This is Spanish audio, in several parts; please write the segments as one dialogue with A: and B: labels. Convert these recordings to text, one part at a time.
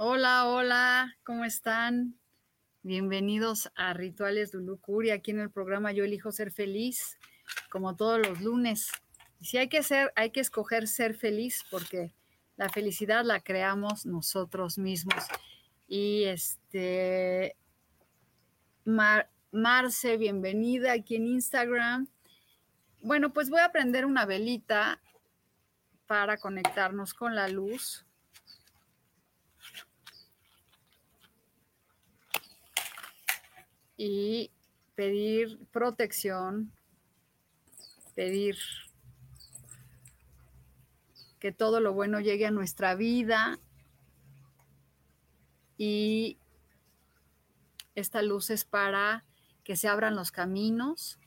A: Hola, hola, ¿cómo están? Bienvenidos a Rituales de Lucuri, aquí en el programa Yo elijo ser feliz, como todos los lunes. Si hay que ser, hay que escoger ser feliz porque la felicidad la creamos nosotros mismos. Y este Marce, bienvenida aquí en Instagram. Bueno, pues voy a prender una velita para conectarnos con la luz y pedir protección, pedir que todo lo bueno llegue a nuestra vida y esta luz es para que se abran los caminos.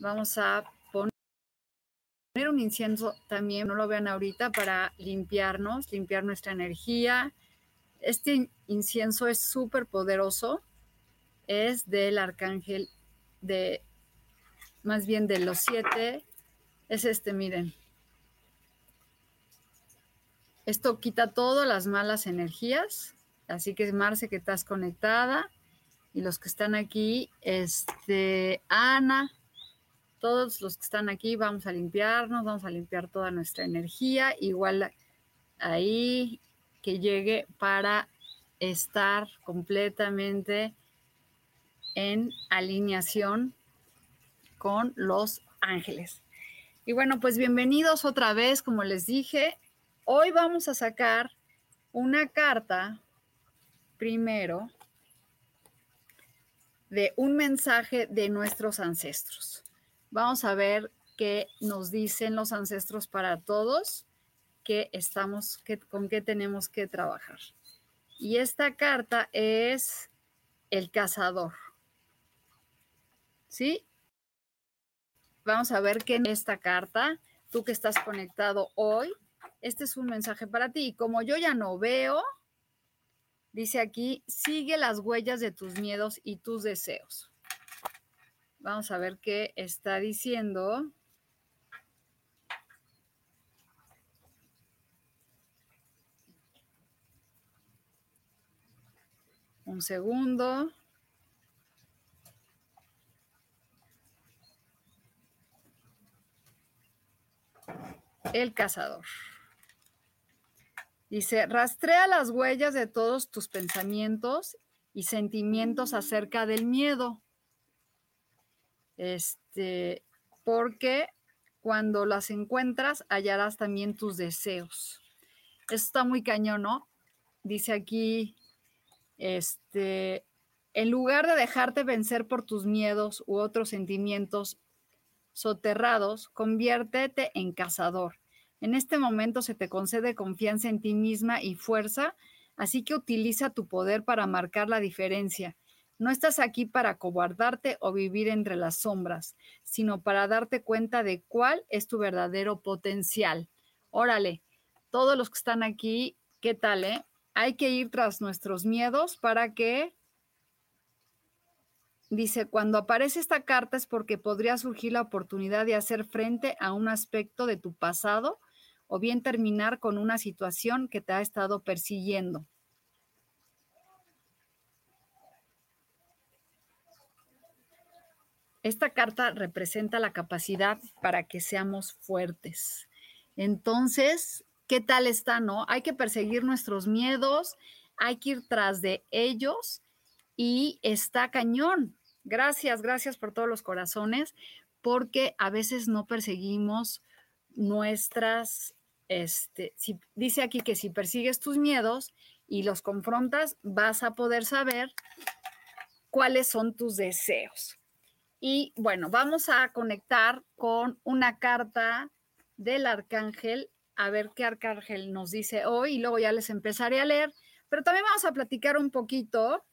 A: Vamos a poner un incienso también, no lo vean ahorita, para limpiarnos, limpiar nuestra energía. Este incienso es súper poderoso es del arcángel de, más bien de los siete, es este, miren. Esto quita todas las malas energías, así que Marce que estás conectada y los que están aquí, este, Ana, todos los que están aquí, vamos a limpiarnos, vamos a limpiar toda nuestra energía, igual ahí que llegue para estar completamente en alineación con los ángeles. Y bueno, pues bienvenidos otra vez, como les dije. Hoy vamos a sacar una carta primero de un mensaje de nuestros ancestros. Vamos a ver qué nos dicen los ancestros para todos, qué estamos, qué, con qué tenemos que trabajar. Y esta carta es el cazador. ¿Sí? Vamos a ver qué en esta carta, tú que estás conectado hoy, este es un mensaje para ti. Y como yo ya no veo, dice aquí, sigue las huellas de tus miedos y tus deseos. Vamos a ver qué está diciendo. Un segundo. El cazador. Dice, rastrea las huellas de todos tus pensamientos y sentimientos acerca del miedo. Este, porque cuando las encuentras hallarás también tus deseos. Esto está muy cañón, ¿no? Dice aquí, este, en lugar de dejarte vencer por tus miedos u otros sentimientos soterrados, conviértete en cazador. En este momento se te concede confianza en ti misma y fuerza, así que utiliza tu poder para marcar la diferencia. No estás aquí para cobardarte o vivir entre las sombras, sino para darte cuenta de cuál es tu verdadero potencial. Órale, todos los que están aquí, ¿qué tal, eh? Hay que ir tras nuestros miedos para que Dice, cuando aparece esta carta es porque podría surgir la oportunidad de hacer frente a un aspecto de tu pasado o bien terminar con una situación que te ha estado persiguiendo. Esta carta representa la capacidad para que seamos fuertes. Entonces, qué tal está, ¿no? Hay que perseguir nuestros miedos, hay que ir tras de ellos y está cañón. Gracias, gracias por todos los corazones, porque a veces no perseguimos nuestras, este, dice aquí que si persigues tus miedos y los confrontas, vas a poder saber cuáles son tus deseos. Y bueno, vamos a conectar con una carta del arcángel, a ver qué arcángel nos dice hoy y luego ya les empezaré a leer, pero también vamos a platicar un poquito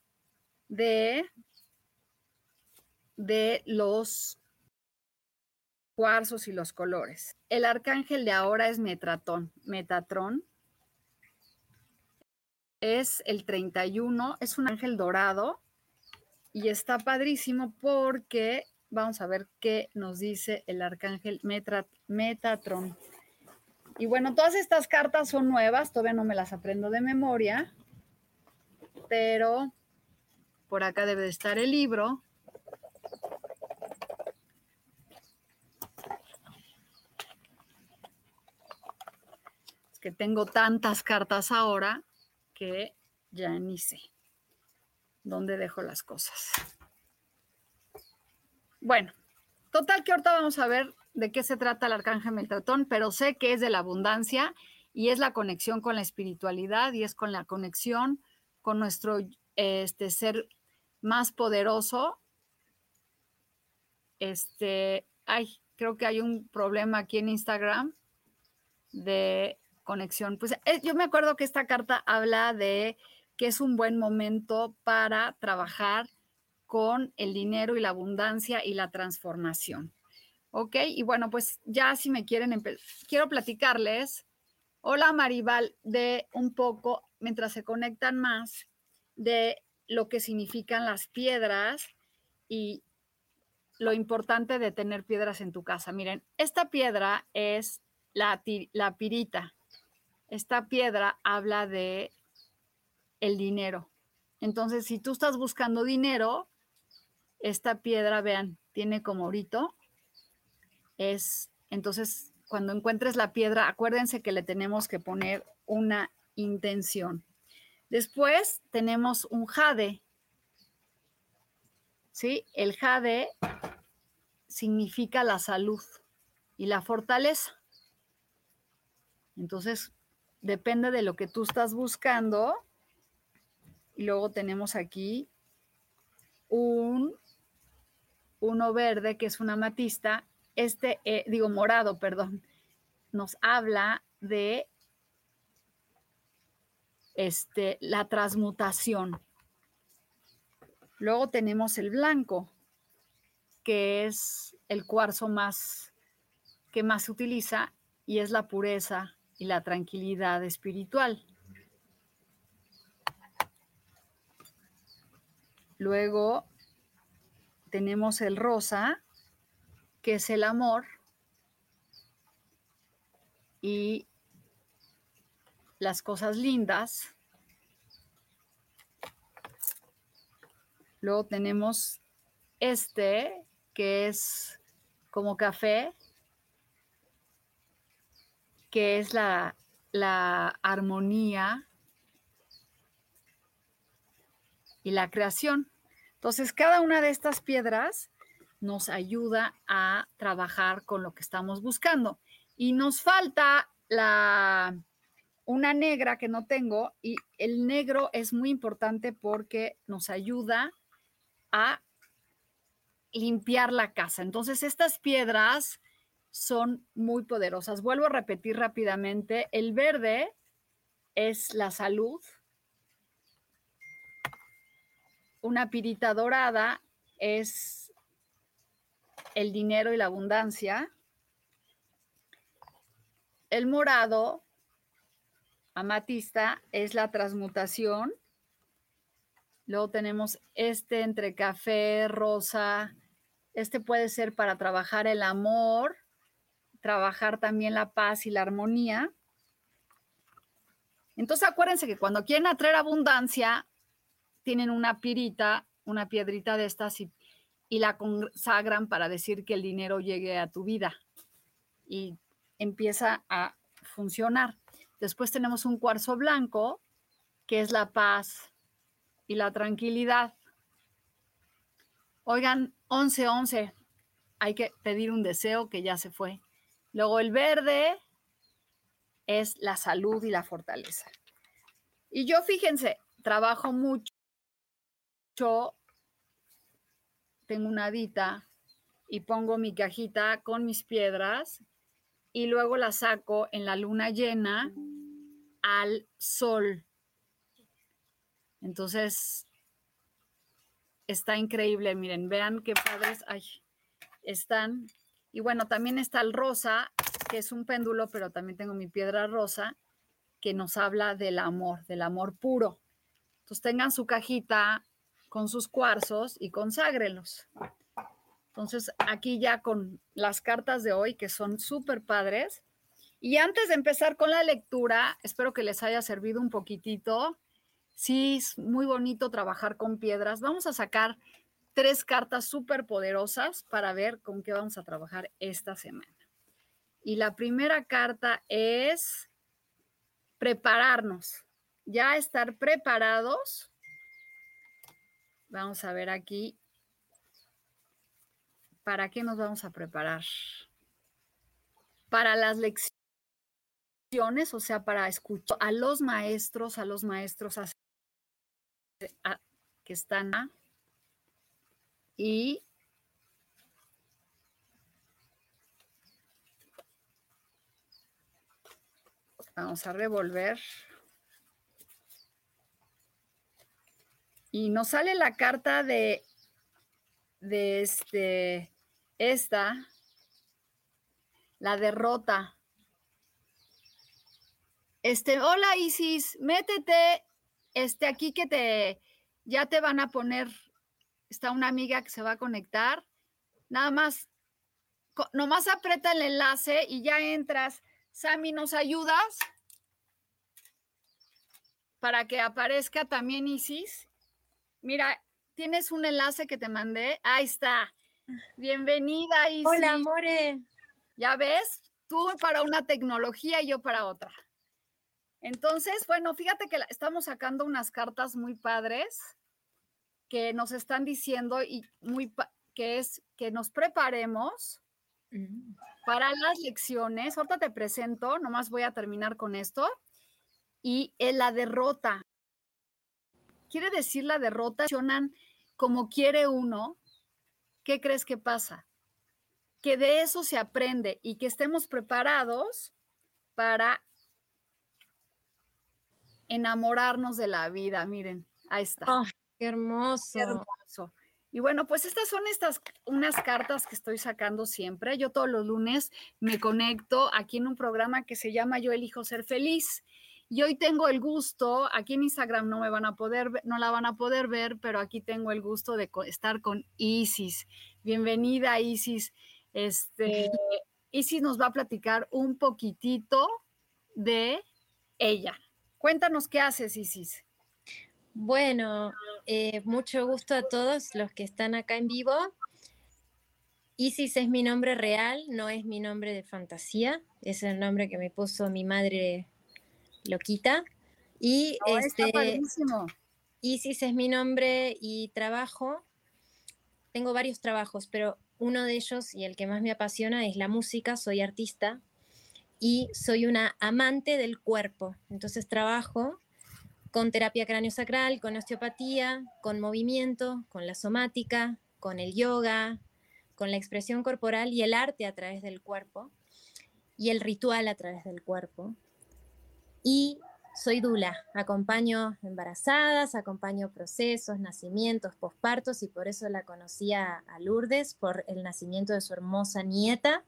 A: de, de los cuarzos y los colores. El arcángel de ahora es Metratón, Metatrón. Es el 31, es un ángel dorado y está padrísimo porque vamos a ver qué nos dice el arcángel Metatron. Y bueno, todas estas cartas son nuevas, todavía no me las aprendo de memoria, pero por acá debe de estar el libro. Es que tengo tantas cartas ahora que ya ni sé dónde dejo las cosas. Bueno, total que ahorita vamos a ver de qué se trata el arcángel Metatón, pero sé que es de la abundancia y es la conexión con la espiritualidad y es con la conexión con nuestro este, ser más poderoso. Este, ay, creo que hay un problema aquí en Instagram de conexión. Pues eh, yo me acuerdo que esta carta habla de que es un buen momento para trabajar con el dinero y la abundancia y la transformación. ¿Ok? Y bueno, pues ya si me quieren, quiero platicarles, hola Maribal, de un poco, mientras se conectan más, de lo que significan las piedras y lo importante de tener piedras en tu casa. Miren, esta piedra es la, la pirita. Esta piedra habla de el dinero. Entonces, si tú estás buscando dinero, esta piedra, vean, tiene como orito. Es, entonces, cuando encuentres la piedra, acuérdense que le tenemos que poner una intención. Después tenemos un jade. ¿Sí? El jade significa la salud y la fortaleza. Entonces, depende de lo que tú estás buscando, y luego tenemos aquí un, uno verde, que es una matista. Este, eh, digo morado, perdón, nos habla de este, la transmutación. Luego tenemos el blanco, que es el cuarzo más que más se utiliza y es la pureza y la tranquilidad espiritual. Luego tenemos el rosa, que es el amor. Y las cosas lindas. Luego tenemos este, que es como café, que es la, la armonía y la creación. Entonces, cada una de estas piedras nos ayuda a trabajar con lo que estamos buscando. Y nos falta la, una negra que no tengo y el negro es muy importante porque nos ayuda a limpiar la casa. Entonces, estas piedras son muy poderosas. Vuelvo a repetir rápidamente, el verde es la salud, una pirita dorada es el dinero y la abundancia. El morado, amatista, es la transmutación. Luego tenemos este entre café, rosa. Este puede ser para trabajar el amor, trabajar también la paz y la armonía. Entonces acuérdense que cuando quieren atraer abundancia, tienen una pirita, una piedrita de estas y, y la consagran para decir que el dinero llegue a tu vida y empieza a funcionar. Después tenemos un cuarzo blanco, que es la paz y la tranquilidad. Oigan, 11-11, hay que pedir un deseo que ya se fue. Luego el verde es la salud y la fortaleza. Y yo, fíjense, trabajo mucho, tengo una dita y pongo mi cajita con mis piedras y luego la saco en la luna llena al sol. Entonces, está increíble, miren, vean qué padres están. Y bueno, también está el rosa, que es un péndulo, pero también tengo mi piedra rosa, que nos habla del amor, del amor puro. Entonces tengan su cajita con sus cuarzos y conságrelos. Entonces, aquí ya con las cartas de hoy, que son súper padres. Y antes de empezar con la lectura, espero que les haya servido un poquitito. Sí, es muy bonito trabajar con piedras. Vamos a sacar tres cartas súper poderosas para ver con qué vamos a trabajar esta semana. Y la primera carta es prepararnos, ya estar preparados. Vamos a ver aquí ¿Para qué nos vamos a preparar? Para las lecciones, o sea, para escuchar a los maestros, a los maestros que están y vamos a revolver. Y nos sale la carta de, de este esta, la derrota. Este, hola Isis, métete, este aquí que te, ya te van a poner, está una amiga que se va a conectar, nada más, nomás aprieta el enlace y ya entras. Sammy, ¿nos ayudas? Para que aparezca también Isis. Mira, tienes un enlace que te mandé, ahí está. Bienvenida, Isis.
B: Hola, More.
A: Ya ves, tú para una tecnología y yo para otra. Entonces, bueno, fíjate que estamos sacando unas cartas muy padres que nos están diciendo y muy que es que nos preparemos mm. para las lecciones. Ahorita te presento, nomás voy a terminar con esto. Y en la derrota. Quiere decir la derrota, como quiere uno, ¿qué crees que pasa? Que de eso se aprende y que estemos preparados para enamorarnos de la vida. Miren, ahí está.
B: Oh, qué hermoso.
A: Qué hermoso. Y bueno, pues estas son estas unas cartas que estoy sacando siempre. Yo todos los lunes me conecto aquí en un programa que se llama Yo elijo ser feliz. Y hoy tengo el gusto, aquí en Instagram no me van a poder, no la van a poder ver, pero aquí tengo el gusto de estar con Isis. Bienvenida, Isis. Este, Isis nos va a platicar un poquitito de ella. Cuéntanos qué haces, Isis.
B: Bueno, eh, mucho gusto a todos los que están acá en vivo. Isis es mi nombre real, no es mi nombre de fantasía, es el nombre que me puso mi madre Loquita. Y este, Isis es mi nombre y trabajo. Tengo varios trabajos, pero uno de ellos y el que más me apasiona es la música. Soy artista y soy una amante del cuerpo. Entonces trabajo con terapia cráneo-sacral, con osteopatía, con movimiento, con la somática, con el yoga, con la expresión corporal y el arte a través del cuerpo y el ritual a través del cuerpo y soy Dula. Acompaño embarazadas, acompaño procesos, nacimientos, pospartos y por eso la conocía a Lourdes por el nacimiento de su hermosa nieta.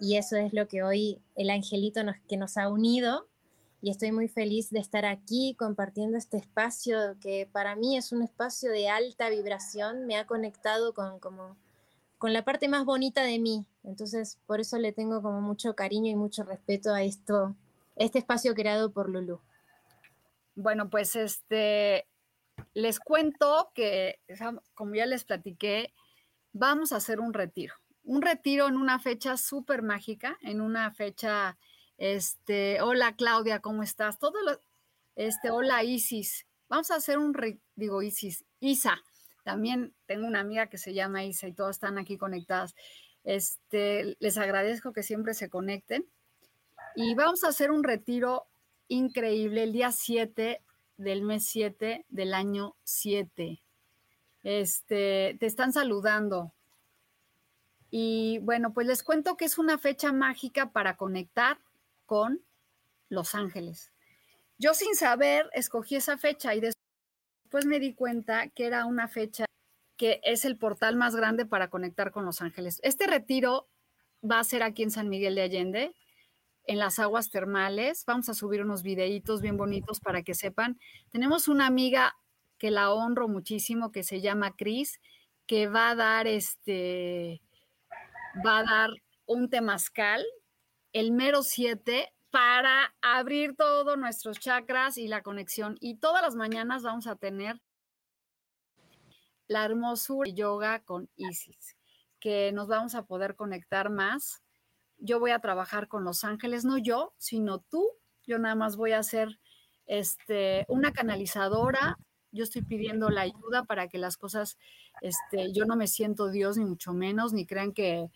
B: Y eso es lo que hoy el angelito nos, que nos ha unido. Y estoy muy feliz de estar aquí compartiendo este espacio que para mí es un espacio de alta vibración. Me ha conectado con, como, con la parte más bonita de mí. Entonces, por eso le tengo como mucho cariño y mucho respeto a esto este espacio creado por Lulu.
A: Bueno, pues este, les cuento que, como ya les platiqué, vamos a hacer un retiro. Un retiro en una fecha súper mágica, en una fecha Este, hola Claudia, ¿cómo estás? Todo este, hola Isis. Vamos a hacer un, digo Isis, Isa. También tengo una amiga que se llama Isa y todas están aquí conectadas. Este, les agradezco que siempre se conecten. Y vamos a hacer un retiro increíble el día 7 del mes 7 del año 7. Este, te están saludando. Y bueno, pues les cuento que es una fecha mágica para conectar con Los Ángeles. Yo sin saber escogí esa fecha y después me di cuenta que era una fecha que es el portal más grande para conectar con Los Ángeles. Este retiro va a ser aquí en San Miguel de Allende, en las aguas termales. Vamos a subir unos videitos bien bonitos para que sepan. Tenemos una amiga que la honro muchísimo, que se llama Cris, que va a dar este, va a dar un temazcal el mero 7 para abrir todos nuestros chakras y la conexión. Y todas las mañanas vamos a tener la hermosura y yoga con Isis, que nos vamos a poder conectar más. Yo voy a trabajar con los ángeles, no yo, sino tú. Yo nada más voy a ser este, una canalizadora. Yo estoy pidiendo la ayuda para que las cosas, este, yo no me siento Dios ni mucho menos, ni crean que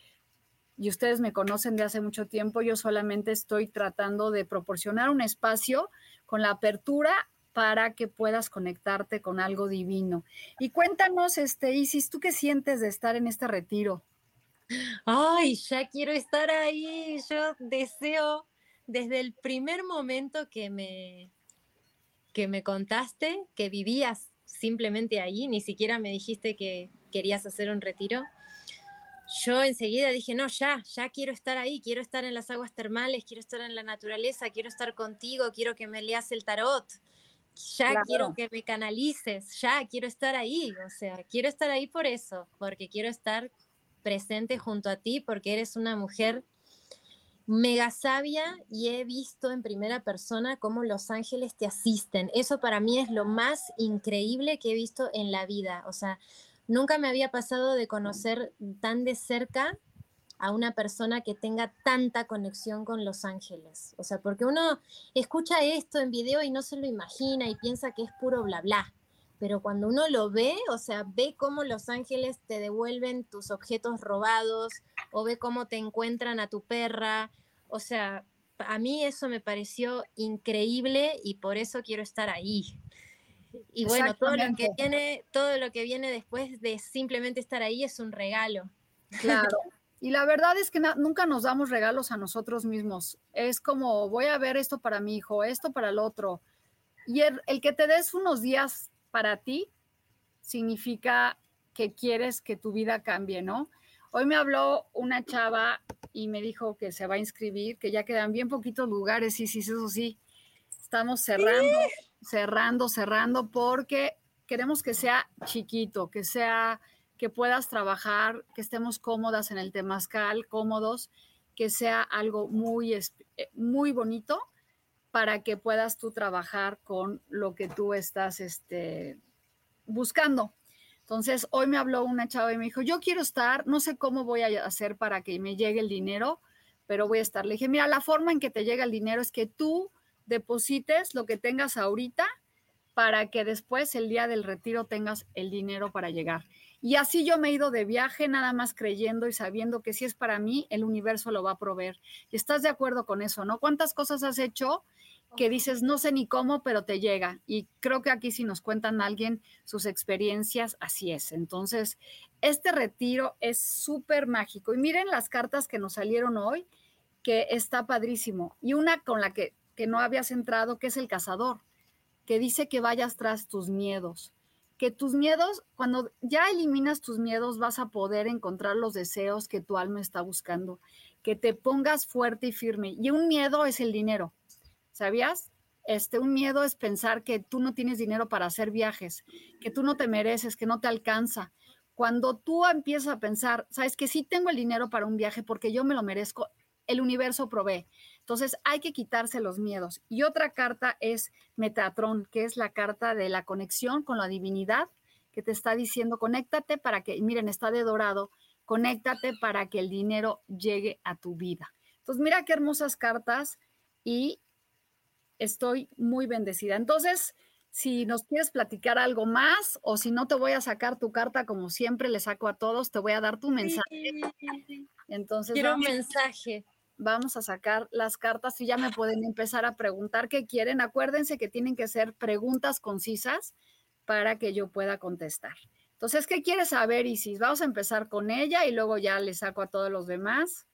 A: y ustedes me conocen de hace mucho tiempo, yo solamente estoy tratando de proporcionar un espacio con la apertura para que puedas conectarte con algo divino. Y cuéntanos, este, Isis, ¿tú qué sientes de estar en este retiro?
B: Ay, ya quiero estar ahí. Yo deseo desde el primer momento que me que me contaste que vivías simplemente ahí, ni siquiera me dijiste que querías hacer un retiro. Yo enseguida dije, no, ya, ya quiero estar ahí, quiero estar en las aguas termales, quiero estar en la naturaleza, quiero estar contigo, quiero que me leas el tarot, ya quiero que me canalices, ya quiero estar ahí, o sea, quiero estar ahí por eso, porque quiero estar presente junto a ti, porque eres una mujer mega sabia y he visto en primera persona cómo los ángeles te asisten. Eso para mí es lo más increíble que he visto en la vida, o sea, Nunca me había pasado de conocer tan de cerca a una persona que tenga tanta conexión con los ángeles. O sea, porque uno escucha esto en video y no se lo imagina y piensa que es puro bla bla. Pero cuando uno lo ve, o sea, ve cómo los ángeles te devuelven tus objetos robados o ve cómo te encuentran a tu perra. O sea, a mí eso me pareció increíble y por eso quiero estar ahí. Y bueno, todo lo que viene, todo lo que viene después de simplemente estar ahí es un regalo.
A: Claro. Y la verdad es que nunca nos damos regalos a nosotros mismos. Es como, voy a ver esto para mi hijo, esto para el otro. Y el, el que te des unos días para ti significa que quieres que tu vida cambie, ¿no? Hoy me habló una chava y me dijo que se va a inscribir, que ya quedan bien poquitos lugares, y sí, eso sí, estamos cerrando cerrando, cerrando, porque queremos que sea chiquito, que sea, que puedas trabajar, que estemos cómodas en el temazcal, cómodos, que sea algo muy, eh, muy bonito para que puedas tú trabajar con lo que tú estás este, buscando. Entonces, hoy me habló una chava y me dijo, yo quiero estar, no sé cómo voy a hacer para que me llegue el dinero, pero voy a estar. Le dije, mira, la forma en que te llega el dinero es que tú deposites lo que tengas ahorita para que después el día del retiro tengas el dinero para llegar. Y así yo me he ido de viaje nada más creyendo y sabiendo que si es para mí, el universo lo va a proveer. Y estás de acuerdo con eso, ¿no? ¿Cuántas cosas has hecho que dices, no sé ni cómo, pero te llega? Y creo que aquí si nos cuentan alguien sus experiencias, así es. Entonces, este retiro es súper mágico. Y miren las cartas que nos salieron hoy, que está padrísimo. Y una con la que que no habías entrado, que es el cazador, que dice que vayas tras tus miedos, que tus miedos, cuando ya eliminas tus miedos, vas a poder encontrar los deseos que tu alma está buscando, que te pongas fuerte y firme. Y un miedo es el dinero, ¿sabías? Este, un miedo es pensar que tú no tienes dinero para hacer viajes, que tú no te mereces, que no te alcanza. Cuando tú empiezas a pensar, sabes que sí tengo el dinero para un viaje porque yo me lo merezco, el universo provee. Entonces hay que quitarse los miedos. Y otra carta es Metatron, que es la carta de la conexión con la divinidad, que te está diciendo, conéctate para que, miren, está de dorado, conéctate para que el dinero llegue a tu vida. Entonces, mira qué hermosas cartas y estoy muy bendecida. Entonces, si nos quieres platicar algo más o si no te voy a sacar tu carta como siempre le saco a todos, te voy a dar tu mensaje. Entonces,
B: quiero un mensaje.
A: Vamos a sacar las cartas y ya me pueden empezar a preguntar qué quieren. Acuérdense que tienen que ser preguntas concisas para que yo pueda contestar. Entonces, ¿qué quieres saber, Isis? Vamos a empezar con ella y luego ya le saco a todos los demás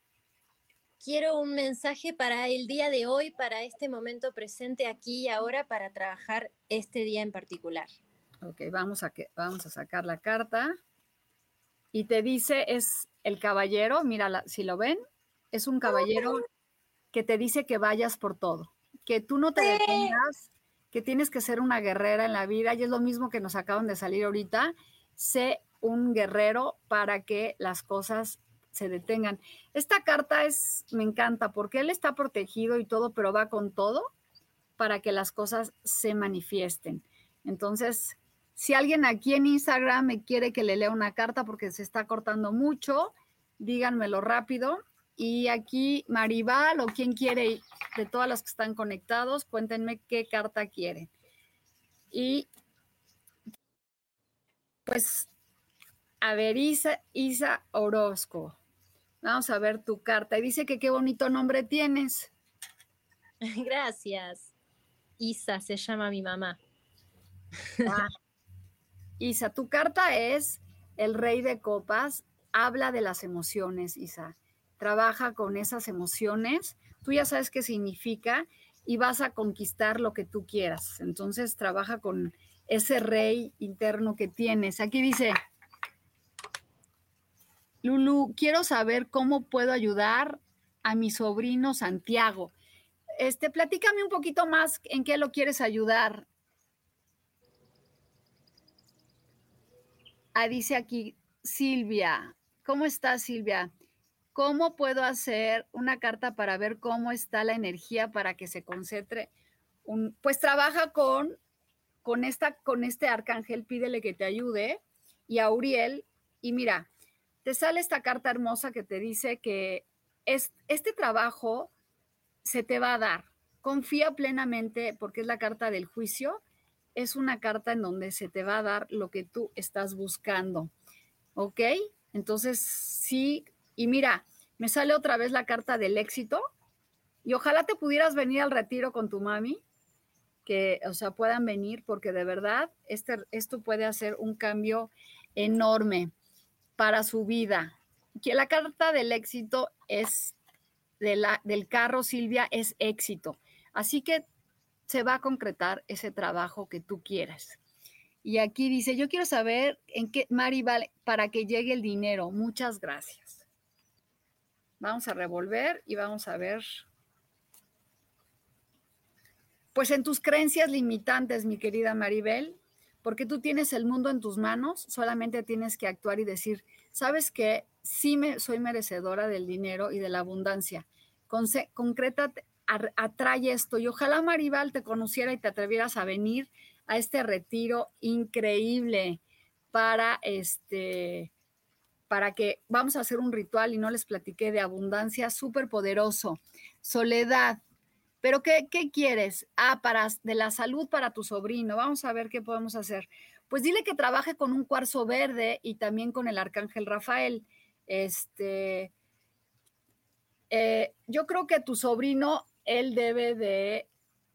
B: quiero un mensaje para el día de hoy, para este momento presente aquí y ahora, para trabajar este día en particular.
A: Ok, vamos a, que, vamos a sacar la carta. Y te dice, es el caballero, mira, si lo ven, es un caballero que te dice que vayas por todo, que tú no te detengas, que tienes que ser una guerrera en la vida, y es lo mismo que nos acaban de salir ahorita, sé un guerrero para que las cosas se detengan. Esta carta es, me encanta porque él está protegido y todo, pero va con todo para que las cosas se manifiesten. Entonces, si alguien aquí en Instagram me quiere que le lea una carta porque se está cortando mucho, díganmelo rápido. Y aquí Maribal o quien quiere de todas las que están conectados, cuéntenme qué carta quieren. Y pues, a ver, Isa, Isa Orozco. Vamos a ver tu carta. Y dice que qué bonito nombre tienes.
B: Gracias. Isa se llama mi mamá.
A: Ah. Isa, tu carta es el rey de copas. Habla de las emociones, Isa. Trabaja con esas emociones. Tú ya sabes qué significa y vas a conquistar lo que tú quieras. Entonces, trabaja con ese rey interno que tienes. Aquí dice, Lulu, quiero saber cómo puedo ayudar a mi sobrino Santiago. Este, platícame un poquito más en qué lo quieres ayudar. Ah, dice aquí Silvia. ¿Cómo estás, Silvia? ¿Cómo puedo hacer una carta para ver cómo está la energía para que se concentre? Pues trabaja con, con, esta, con este arcángel, pídele que te ayude. Y a Uriel, y mira, te sale esta carta hermosa que te dice que es, este trabajo se te va a dar. Confía plenamente porque es la carta del juicio. Es una carta en donde se te va a dar lo que tú estás buscando. ¿Ok? Entonces, sí. Y mira, me sale otra vez la carta del éxito. Y ojalá te pudieras venir al retiro con tu mami, que, o sea, puedan venir, porque de verdad este, esto puede hacer un cambio enorme para su vida. Que la carta del éxito es de la, del carro, Silvia, es éxito. Así que se va a concretar ese trabajo que tú quieras. Y aquí dice, yo quiero saber en qué, Mari, vale, para que llegue el dinero. Muchas gracias. Vamos a revolver y vamos a ver. Pues en tus creencias limitantes, mi querida Maribel, porque tú tienes el mundo en tus manos, solamente tienes que actuar y decir, sabes que sí me, soy merecedora del dinero y de la abundancia. concreta, atrae esto y ojalá Maribal te conociera y te atrevieras a venir a este retiro increíble para este para que vamos a hacer un ritual y no les platiqué de abundancia súper poderoso. Soledad, pero ¿qué, quieres? Ah, de la salud para tu sobrino. Vamos a ver qué podemos hacer. Pues dile que trabaje con un cuarzo verde y también con el arcángel Rafael. Este, eh, yo creo que tu sobrino, él debe de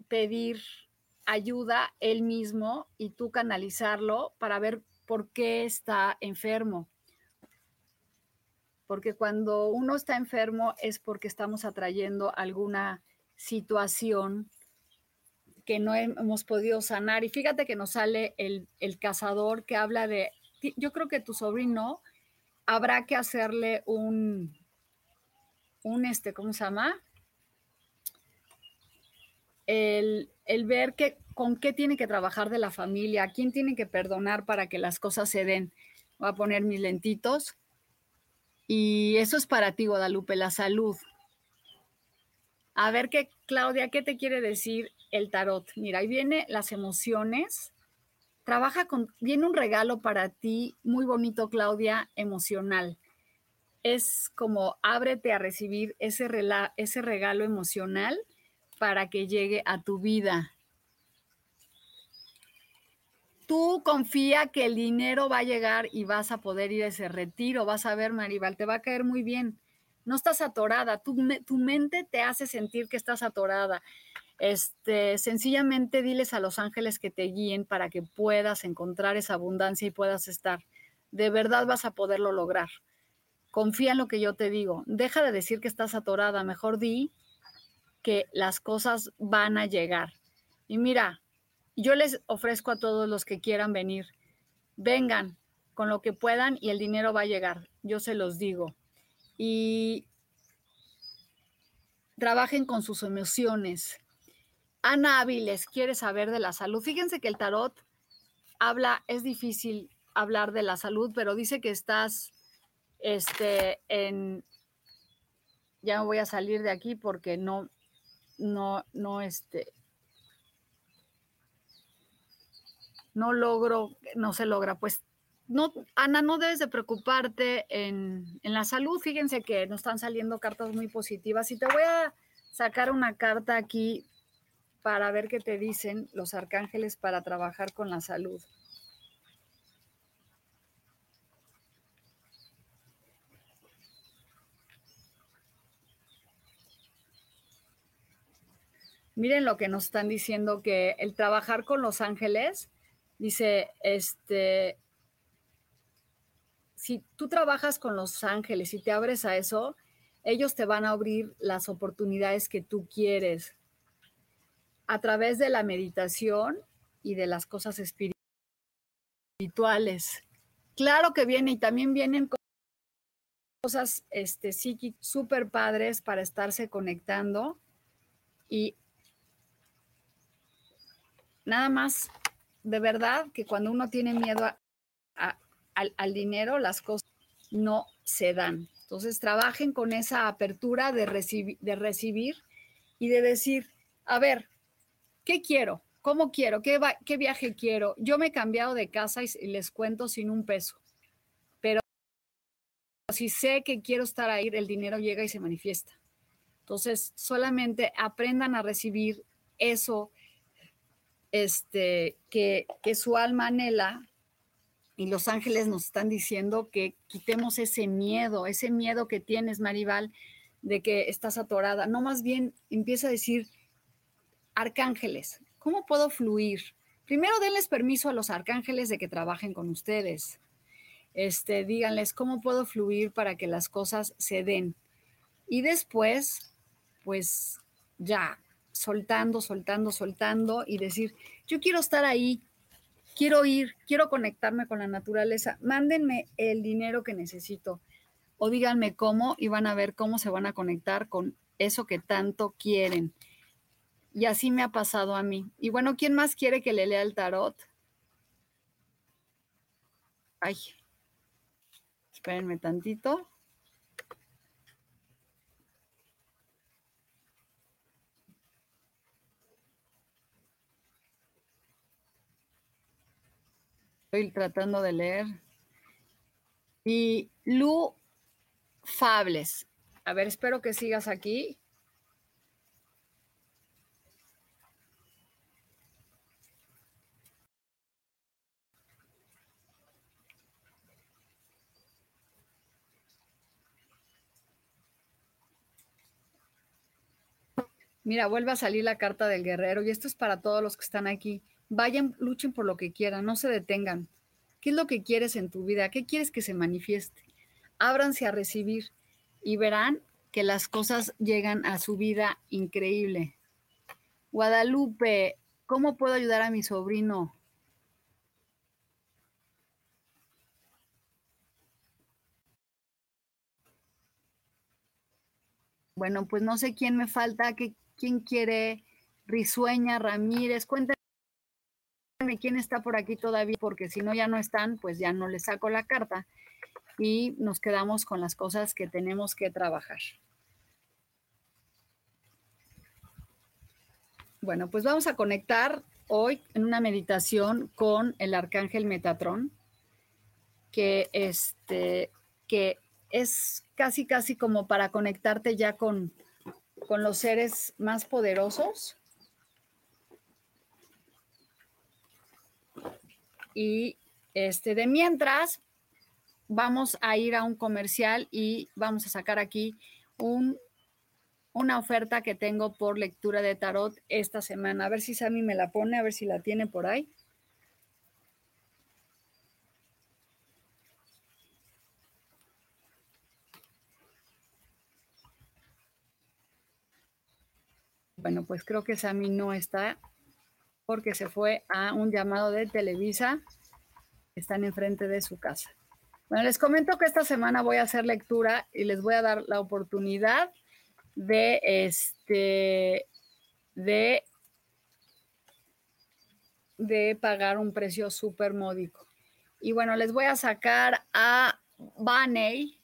A: pedir ayuda él mismo y tú canalizarlo para ver por qué está enfermo. Porque cuando uno está enfermo es porque estamos atrayendo alguna situación que no hemos podido sanar. Y fíjate que nos sale el, cazador que habla de, yo creo que tu sobrino habrá que hacerle un, un este, ¿cómo se llama? El, el ver que, con qué tiene que trabajar de la familia, a quién tiene que perdonar para que las cosas se den. Voy a poner mis lentitos. Y eso es para ti, Guadalupe, la salud. A ver qué, Claudia, ¿qué te quiere decir el tarot? Mira, ahí viene las emociones. Trabaja con, viene un regalo para ti muy bonito, Claudia, emocional. Es como ábrete a recibir ese, ese regalo emocional para que llegue a tu vida. Tú confía que el dinero va a llegar y vas a poder ir a ese retiro, vas a ver, Maribal, te va a caer muy bien. No estás atorada, tu, tu mente te hace sentir que estás atorada. Este, sencillamente diles a los ángeles que te guíen para que puedas encontrar esa abundancia y puedas estar. De verdad vas a poderlo lograr. Confía en lo que yo te digo. Deja de decir que estás atorada, mejor di que las cosas van a llegar. Y mira, yo les ofrezco a todos los que quieran venir, vengan con lo que puedan y el dinero va a llegar, yo se los digo. Y trabajen con sus emociones. Ana Áviles quiere saber de la salud. Fíjense que el tarot habla, es difícil hablar de la salud, pero dice que estás este, en, ya me voy a salir de aquí porque no, no, no, este, no logro, no se logra. Pues no, Ana, no debes de preocuparte en, en, la salud. Fíjense que nos están saliendo cartas muy positivas y te voy a sacar una carta aquí para ver qué te dicen los arcángeles para trabajar con la salud. Miren lo que nos están diciendo que el trabajar con los ángeles Dice, este, si tú trabajas con los ángeles y te abres a eso, ellos te van a abrir las oportunidades que tú quieres a través de la meditación y de las cosas espirituales. Claro que viene y también vienen cosas este, psíquicas súper padres para estarse conectando y nada más de verdad que cuando uno tiene miedo al, dinero, las cosas no se dan. Entonces, trabajen con esa apertura de, de recibir y de decir, a ver, ¿qué quiero? ¿Cómo quiero? ¿Qué, ¿Qué, viaje quiero? Yo me he cambiado de casa y les cuento sin un peso, pero si sé que quiero estar ahí, el dinero llega y se manifiesta. Entonces, solamente aprendan a recibir eso este, que, que su alma anhela y los ángeles nos están diciendo que quitemos ese miedo, ese miedo que tienes, Maribal, de que estás atorada. No, más bien empieza a decir, arcángeles, ¿cómo puedo fluir? Primero denles permiso a los arcángeles de que trabajen con ustedes. Este, díganles cómo puedo fluir para que las cosas se den. Y después, pues ya, soltando, soltando, soltando y decir, yo quiero estar ahí, quiero ir, quiero conectarme con la naturaleza, mándenme el dinero que necesito o díganme cómo y van a ver cómo se van a conectar con eso que tanto quieren. Y así me ha pasado a mí. Y bueno, ¿quién más quiere que le lea el tarot? Ay, espérenme tantito. Estoy tratando de leer. Y Lu Fables. A ver, espero que sigas aquí. Mira, vuelve a salir la carta del guerrero y esto es para todos los que están aquí. Vayan, luchen por lo que quieran, no se detengan. ¿Qué es lo que quieres en tu vida? ¿Qué quieres que se manifieste? Ábranse a recibir y verán que las cosas llegan a su vida increíble. Guadalupe, ¿cómo puedo ayudar a mi sobrino? Bueno, pues no sé quién me falta, quién quiere, Risueña, Ramírez, cuéntame quién está por aquí todavía, porque si no ya no están, pues ya no les saco la carta y nos quedamos con las cosas que tenemos que trabajar. Bueno, pues vamos a conectar hoy en una meditación con el arcángel Metatrón, que, este, que es casi, casi como para conectarte ya con, con los seres más poderosos. Y este, de mientras, vamos a ir a un comercial y vamos a sacar aquí un, una oferta que tengo por lectura de tarot esta semana. A ver si Sammy me la pone, a ver si la tiene por ahí. Bueno, pues creo que Sammy no está porque se fue a un llamado de Televisa. Están enfrente de su casa. Bueno, les comento que esta semana voy a hacer lectura y les voy a dar la oportunidad de este de de pagar un precio súper módico. Y bueno, les voy a sacar a Baney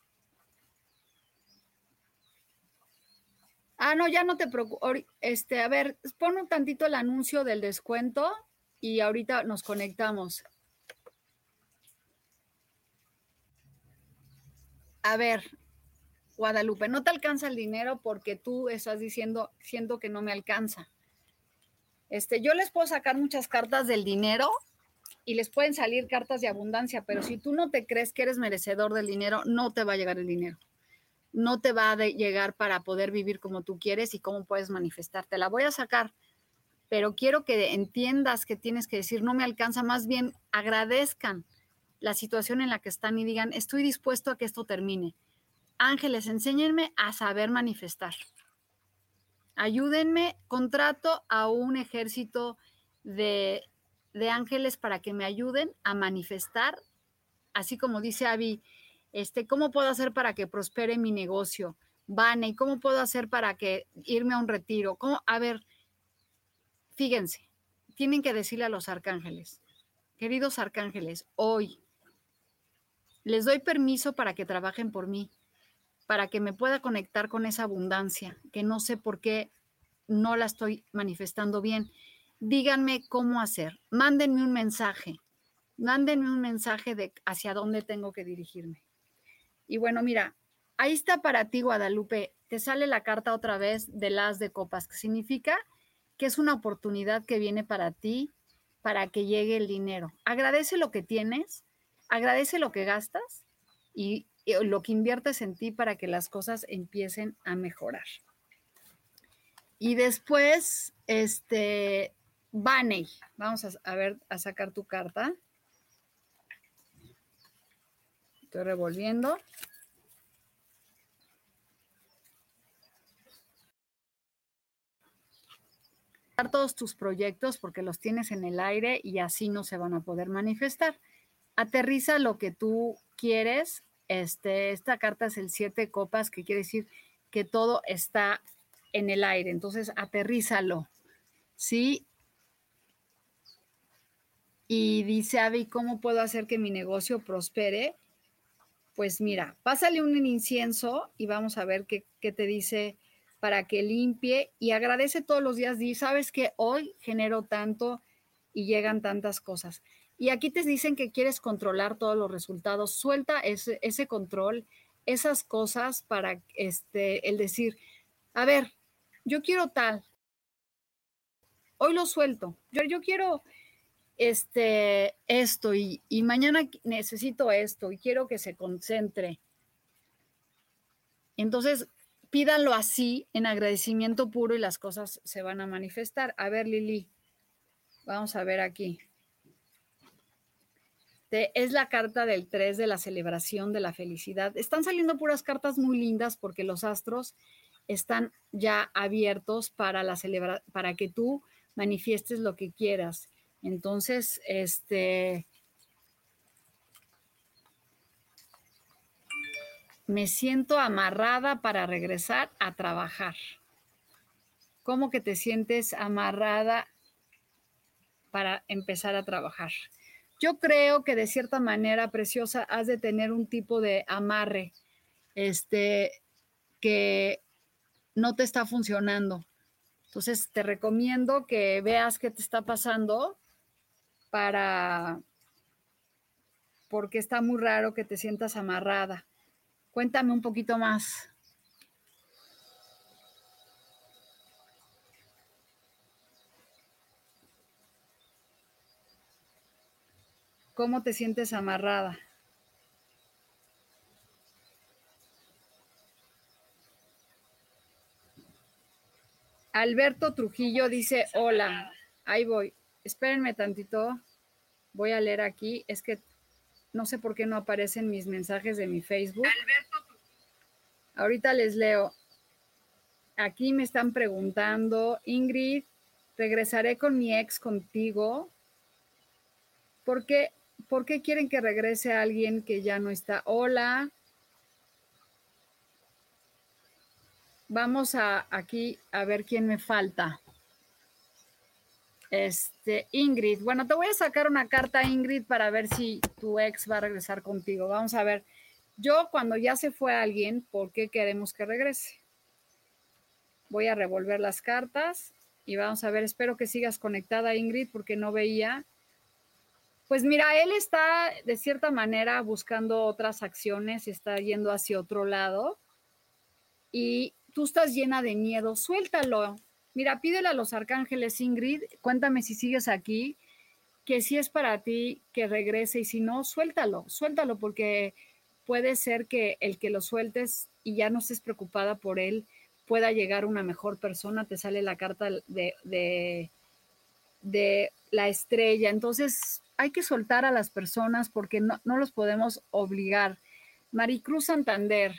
A: Ah, no, ya no te preocupes. Este, a ver, pon un tantito el anuncio del descuento y ahorita nos conectamos. A ver, Guadalupe, no te alcanza el dinero porque tú estás diciendo, siento que no me alcanza. Este, yo les puedo sacar muchas cartas del dinero y les pueden salir cartas de abundancia, pero si tú no te crees que eres merecedor del dinero, no te va a llegar el dinero no te va a llegar para poder vivir como tú quieres y cómo puedes manifestarte. La voy a sacar, pero quiero que entiendas que tienes que decir, no me alcanza, más bien agradezcan la situación en la que están y digan, estoy dispuesto a que esto termine. Ángeles, enséñenme a saber manifestar. Ayúdenme, contrato a un ejército de, de ángeles para que me ayuden a manifestar, así como dice Avi, este, ¿cómo puedo hacer para que prospere mi negocio? Vane, ¿cómo puedo hacer para que irme a un retiro? ¿Cómo? A ver, fíjense, tienen que decirle a los arcángeles, queridos arcángeles, hoy les doy permiso para que trabajen por mí, para que me pueda conectar con esa abundancia, que no sé por qué no la estoy manifestando bien. Díganme cómo hacer, mándenme un mensaje, mándenme un mensaje de hacia dónde tengo que dirigirme. Y bueno, mira, ahí está para ti, Guadalupe. Te sale la carta otra vez de las de copas, que significa que es una oportunidad que viene para ti, para que llegue el dinero. Agradece lo que tienes, agradece lo que gastas y, lo que inviertes en ti para que las cosas empiecen a mejorar. Y después, este, Baney, vamos a, a ver, a sacar tu carta. Estoy revolviendo. todos tus proyectos porque los tienes en el aire y así no se van a poder manifestar. Aterriza lo que tú quieres. Este, esta carta es el siete copas, que quiere decir que todo está en el aire. Entonces, aterrízalo. ¿Sí? Y dice Avi, ¿cómo puedo hacer que mi negocio prospere? Pues mira, pásale un incienso y vamos a ver qué, te dice para que limpie y agradece todos los días. Y sabes que hoy genero tanto y llegan tantas cosas. Y aquí te dicen que quieres controlar todos los resultados. Suelta ese, ese control, esas cosas para este, el decir, a ver, yo quiero tal. Hoy lo suelto. Yo, yo quiero este, esto y, mañana necesito esto y quiero que se concentre. Entonces, pídanlo así, en agradecimiento puro y las cosas se van a manifestar. A ver, Lili, vamos a ver aquí. es la carta del 3 de la celebración de la felicidad. Están saliendo puras cartas muy lindas porque los astros están ya abiertos para, la para que tú manifiestes lo que quieras. Entonces, este, me siento amarrada para regresar a trabajar. ¿Cómo que te sientes amarrada para empezar a trabajar? Yo creo que de cierta manera, preciosa, has de tener un tipo de amarre, este, que no te está funcionando. Entonces, te recomiendo que veas qué te está pasando para, porque está muy raro que te sientas amarrada. Cuéntame un poquito más. ¿Cómo te sientes amarrada? Alberto Trujillo dice, hola, ahí voy. Espérenme tantito. Voy a leer aquí. Es que no sé por qué no aparecen mis mensajes de mi Facebook. Alberto. Ahorita les leo. Aquí me están preguntando, Ingrid, regresaré con mi ex contigo. ¿Por qué, ¿Por qué quieren que regrese alguien que ya no está? Hola. Vamos a aquí a ver quién me falta. Este, Ingrid. Bueno, te voy a sacar una carta, Ingrid, para ver si tu ex va a regresar contigo. Vamos a ver. Yo, cuando ya se fue alguien, ¿por qué queremos que regrese? Voy a revolver las cartas y vamos a ver. Espero que sigas conectada, Ingrid, porque no veía. Pues mira, él está de cierta manera buscando otras acciones, está yendo hacia otro lado y tú estás llena de miedo, suéltalo. Mira, pídele a los arcángeles, Ingrid, cuéntame si sigues aquí, que si es para ti, que regrese y si no, suéltalo, suéltalo porque puede ser que el que lo sueltes y ya no estés preocupada por él pueda llegar una mejor persona, te sale la carta de, de, la estrella. Entonces, hay que soltar a las personas porque no, no los podemos obligar. Maricruz Santander,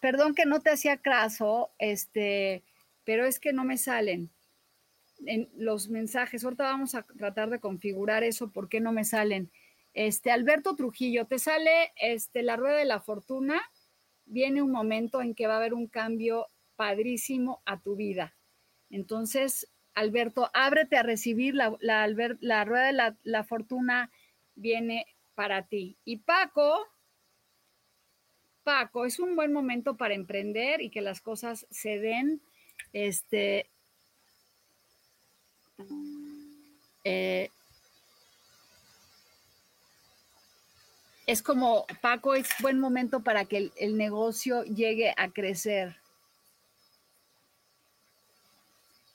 A: Perdón que no te hacía caso, este, pero es que no me salen en los mensajes. Ahorita vamos a tratar de configurar eso, ¿por qué no me salen? Este, Alberto Trujillo, te sale este, la rueda de la fortuna. Viene un momento en que va a haber un cambio padrísimo a tu vida. Entonces, Alberto, ábrete a recibir la, la, la rueda de la, la fortuna, viene para ti. Y Paco, Paco, es un buen momento para emprender y que las cosas se den. Este, eh, es como, Paco, es buen momento para que el, el negocio llegue a crecer.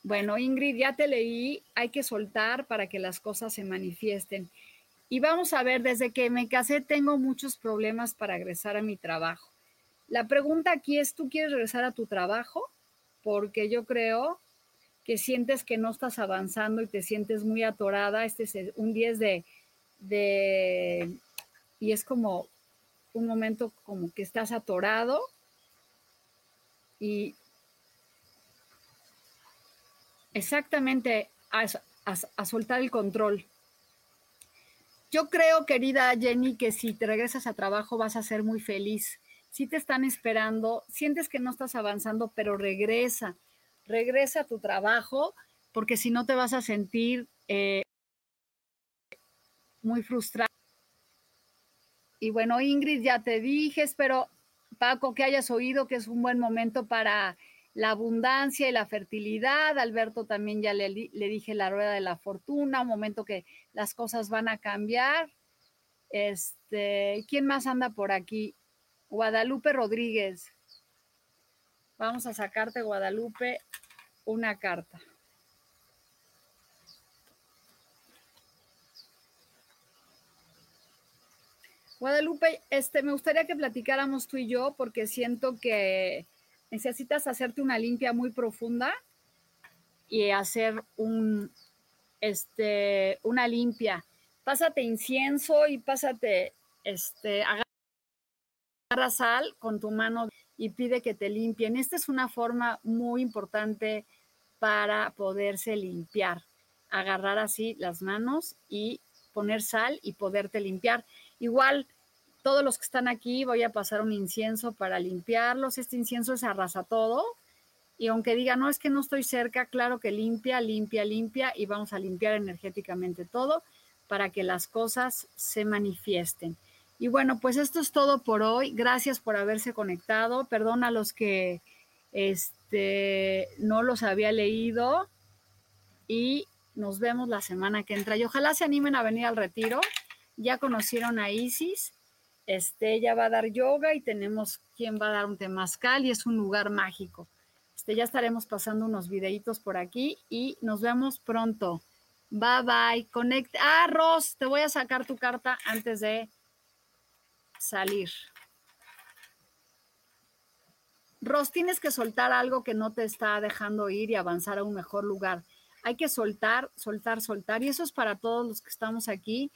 A: Bueno, Ingrid, ya te leí, hay que soltar para que las cosas se manifiesten. Y vamos a ver, desde que me casé tengo muchos problemas para regresar a mi trabajo. La pregunta aquí es, ¿tú quieres regresar a tu trabajo? Porque yo creo que sientes que no estás avanzando y te sientes muy atorada. Este es un 10 de, de, y es como un momento como que estás atorado y exactamente a, a soltar el control. Yo creo, querida Jenny, que si te regresas a trabajo vas a ser muy feliz. Si te están esperando, sientes que no estás avanzando, pero regresa, regresa a tu trabajo, porque si no te vas a sentir eh, muy frustrado. Y bueno, Ingrid, ya te dije, espero, Paco, que hayas oído que es un buen momento para la abundancia y la fertilidad. Alberto también ya le, le, dije la rueda de la fortuna, un momento que las cosas van a cambiar. Este, ¿quién más anda por aquí? Guadalupe Rodríguez. Vamos a sacarte, Guadalupe, una carta. Guadalupe, este, me gustaría que platicáramos tú y yo porque siento que necesitas hacerte una limpia muy profunda y hacer un, este, una limpia. Pásate incienso y pásate, este, agarra sal con tu mano y pide que te limpien. Esta es una forma muy importante para poderse limpiar. Agarrar así las manos y poner sal y poderte limpiar. Igual todos los que están aquí voy a pasar un incienso para limpiarlos. Este incienso se arrasa todo. Y aunque diga, no, es que no estoy cerca, claro que limpia, limpia, limpia y vamos a limpiar energéticamente todo para que las cosas se manifiesten. Y bueno, pues esto es todo por hoy. Gracias por haberse conectado. Perdón a los que este, no los había leído y nos vemos la semana que entra. Y ojalá se animen a venir al retiro. Ya conocieron a Isis este, ella va a dar yoga y tenemos quien va a dar un temazcal y es un lugar mágico. Este, ya estaremos pasando unos videitos por aquí y nos vemos pronto. Bye bye. Conecta. Ah, Ros, te voy a sacar tu carta antes de salir. Ros, tienes que soltar algo que no te está dejando ir y avanzar a un mejor lugar. Hay que soltar, soltar, soltar. Y eso es para todos los que estamos aquí,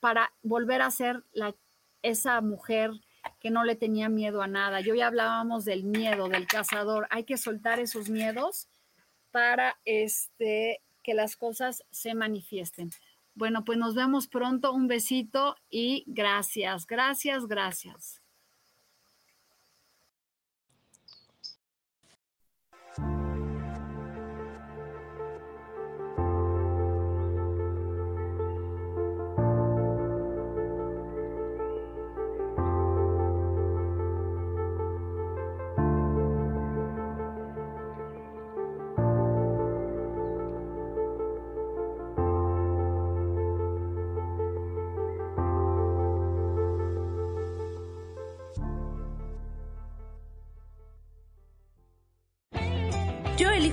A: para volver a ser la, esa mujer que no le tenía miedo a nada. Yo ya hablábamos del miedo, del cazador. Hay que soltar esos miedos para este, que las cosas se manifiesten. Bueno, pues nos vemos pronto. Un besito y gracias, gracias, gracias.